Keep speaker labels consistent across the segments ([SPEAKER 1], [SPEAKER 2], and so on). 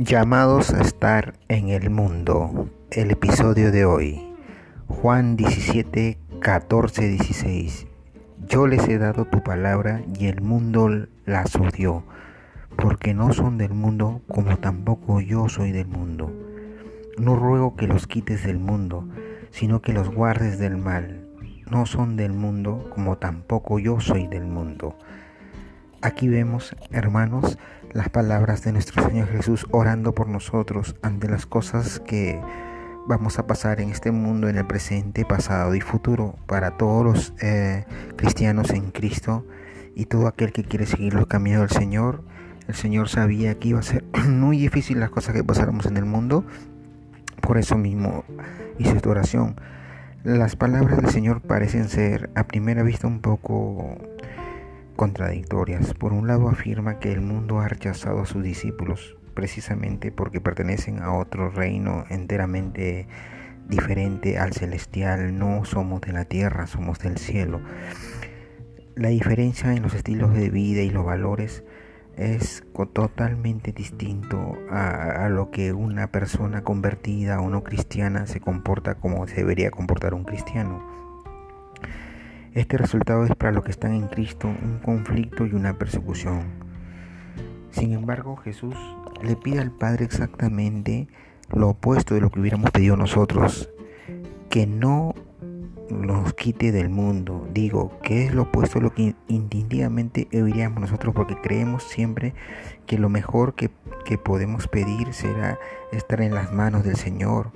[SPEAKER 1] Llamados a estar en el mundo. El episodio de hoy. Juan 17, 14, 16. Yo les he dado tu palabra y el mundo las odió, porque no son del mundo como tampoco yo soy del mundo. No ruego que los quites del mundo, sino que los guardes del mal. No son del mundo como tampoco yo soy del mundo. Aquí vemos, hermanos, las palabras de nuestro Señor Jesús orando por nosotros ante las cosas que vamos a pasar en este mundo, en el presente, pasado y futuro, para todos los eh, cristianos en Cristo y todo aquel que quiere seguir los caminos del Señor. El Señor sabía que iba a ser muy difícil las cosas que pasáramos en el mundo, por eso mismo hizo esta oración. Las palabras del Señor parecen ser a primera vista un poco contradictorias. Por un lado afirma que el mundo ha rechazado a sus discípulos precisamente porque pertenecen a otro reino enteramente diferente al celestial. No somos de la tierra, somos del cielo. La diferencia en los estilos de vida y los valores es totalmente distinto a, a, lo que una persona convertida o no cristiana se comporta como se debería comportar un cristiano. Este resultado es para los que están en Cristo un conflicto y una persecución. Sin embargo, Jesús le pide al Padre exactamente lo opuesto de lo que hubiéramos pedido nosotros, que no nos quite del mundo. Digo, que es lo opuesto a lo que instintivamente oiríamos nosotros, porque creemos siempre que lo mejor que, que podemos pedir será estar en las manos del Señor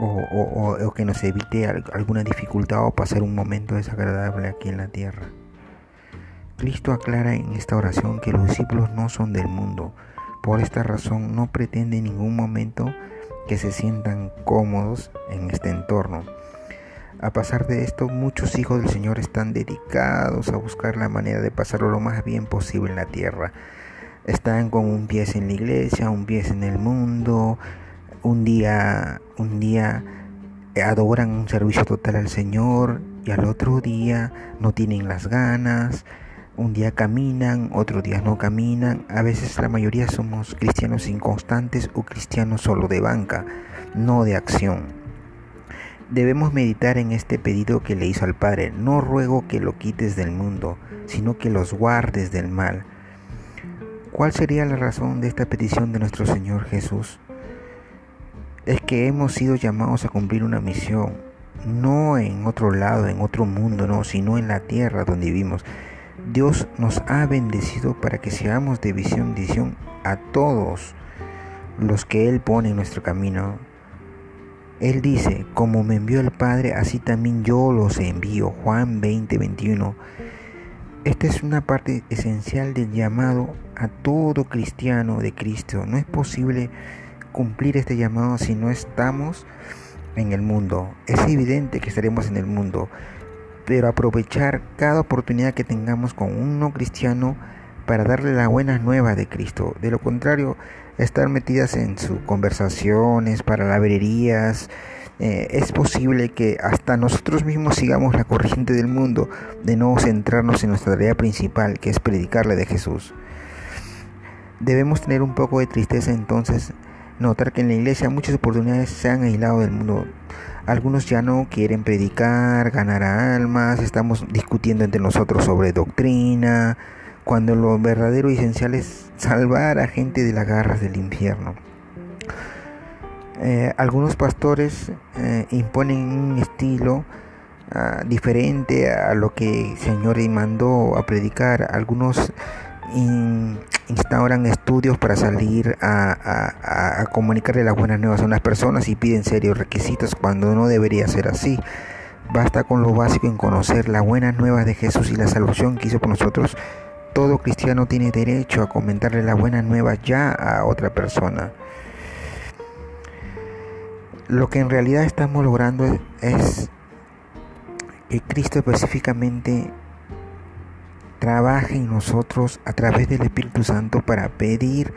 [SPEAKER 1] o, que nos evite alguna dificultad o pasar un momento desagradable aquí en la tierra. Cristo aclara en esta oración que los discípulos no son del mundo. Por esta razón no pretende en ningún momento que se sientan cómodos en este entorno. A pasar de esto, muchos hijos del Señor están dedicados a buscar la manera de pasarlo lo más bien posible en la tierra. Están con un pie en la iglesia, un pie en el mundo, un día, un día adoran un servicio total al Señor y al otro día no tienen las ganas, un día caminan, otro día no caminan, a veces la mayoría somos cristianos inconstantes o cristianos solo de banca, no de acción. Debemos meditar en este pedido que le hizo al Padre, no ruego que lo quites del mundo, sino que los guardes del mal. ¿Cuál sería la razón de esta petición de nuestro Señor Jesús? Es que hemos sido llamados a cumplir una misión, no en otro lado, en otro mundo, no, sino en la tierra donde vivimos. Dios nos ha bendecido para que seamos de visión, visión a todos los que Él pone en nuestro camino. Él dice, como me envió el Padre, así también yo los envío. Juan 20, 21. Esta es una parte esencial del llamado a todo cristiano de Cristo. No es posible cumplir este llamado si no estamos en el mundo. Es evidente que estaremos en el mundo, pero aprovechar cada oportunidad que tengamos con un no cristiano para darle la buena nueva de Cristo. De lo contrario, estar metidas en sus conversaciones, para lavererías, eh, es posible que hasta nosotros mismos sigamos la corriente del mundo de no centrarnos en nuestra tarea principal, que es predicarle de Jesús. Debemos tener un poco de tristeza entonces notar que en la iglesia muchas oportunidades se han aislado del mundo. Algunos ya no quieren predicar, ganar almas, estamos discutiendo entre nosotros sobre doctrina, cuando lo verdadero y esencial es salvar a gente de las garras del infierno. Eh, algunos pastores eh, imponen un estilo ah, diferente a lo que el Señor mandó a predicar. Algunos instauran estudios para salir a, comunicarle las buenas nuevas a unas personas y piden serios requisitos cuando no debería ser así. Basta con lo básico en conocer las buenas nuevas de Jesús y la salvación que hizo por nosotros. Todo cristiano tiene derecho a comentarle las buenas nuevas ya a otra persona. Lo que en realidad estamos logrando es que Cristo específicamente trabaje en nosotros a través del Espíritu Santo para pedir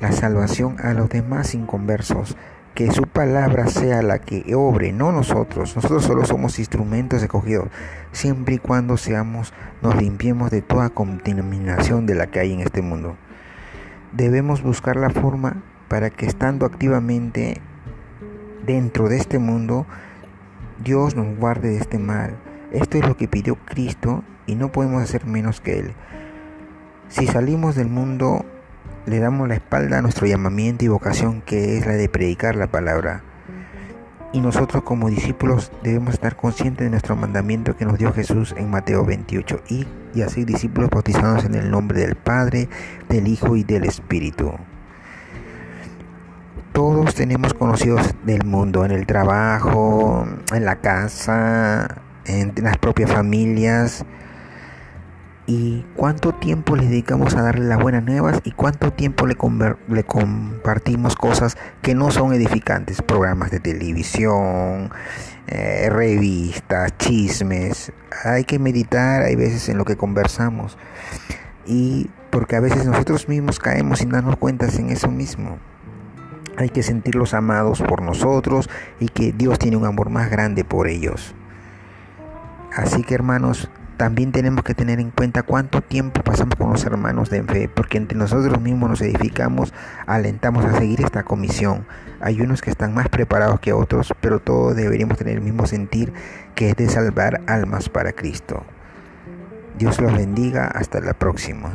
[SPEAKER 1] la salvación a los demás inconversos. Que su palabra sea la que obre, no nosotros. Nosotros solo somos instrumentos escogidos, siempre y cuando seamos, nos limpiemos de toda contaminación de la que hay en este mundo. Debemos buscar la forma para que estando activamente dentro de este mundo, Dios nos guarde de este mal. Esto es lo que pidió Cristo y no podemos hacer menos que Él. Si salimos del mundo, le damos la espalda a nuestro llamamiento y vocación que es la de predicar la palabra. Y nosotros como discípulos debemos estar conscientes de nuestro mandamiento que nos dio Jesús en Mateo 28 y, y así discípulos bautizados en el nombre del Padre, del Hijo y del Espíritu. Todos tenemos conocidos del mundo, en el trabajo, en la casa, en las propias familias. ¿Y cuánto tiempo le dedicamos a darle las buenas nuevas y cuánto tiempo le, compartimos cosas que no son edificantes? Programas de televisión, eh, revistas, chismes. Hay que meditar, hay veces en lo que conversamos. Y porque a veces nosotros mismos caemos sin darnos cuenta en eso mismo. Hay que sentirlos amados por nosotros y que Dios tiene un amor más grande por ellos. Así que hermanos, también tenemos que tener en cuenta cuánto tiempo pasamos con los hermanos de fe, porque entre nosotros mismos nos edificamos, alentamos a seguir esta comisión. Hay unos que están más preparados que otros, pero todos deberíamos tener el mismo sentir que es de salvar almas para Cristo. Dios los bendiga, hasta la próxima.